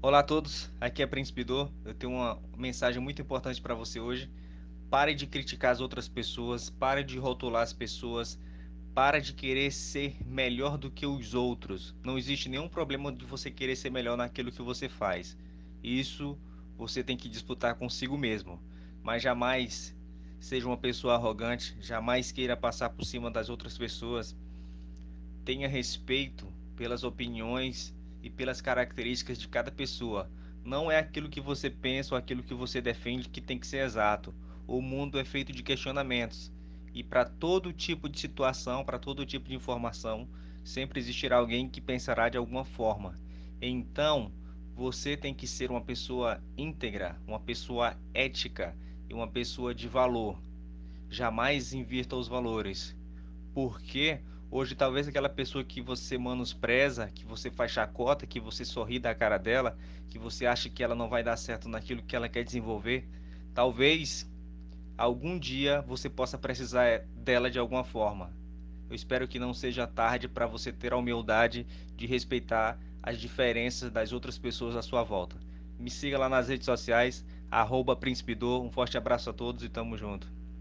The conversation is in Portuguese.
Olá a todos, aqui é Príncipe Dor. Eu tenho uma mensagem muito importante para você hoje. Pare de criticar as outras pessoas, pare de rotular as pessoas, pare de querer ser melhor do que os outros. Não existe nenhum problema de você querer ser melhor naquilo que você faz. Isso você tem que disputar consigo mesmo. Mas jamais seja uma pessoa arrogante, jamais queira passar por cima das outras pessoas. Tenha respeito pelas opiniões e pelas características de cada pessoa. Não é aquilo que você pensa ou aquilo que você defende que tem que ser exato. O mundo é feito de questionamentos. E para todo tipo de situação, para todo tipo de informação, sempre existirá alguém que pensará de alguma forma. Então, você tem que ser uma pessoa íntegra, uma pessoa ética e uma pessoa de valor. Jamais invirta os valores. Porque hoje talvez aquela pessoa que você menospreza, que você faz chacota, que você sorri da cara dela, que você acha que ela não vai dar certo naquilo que ela quer desenvolver, talvez algum dia você possa precisar dela de alguma forma. Eu espero que não seja tarde para você ter a humildade de respeitar as diferenças das outras pessoas à sua volta. Me siga lá nas redes sociais, arroba Príncipe. Um forte abraço a todos e tamo junto.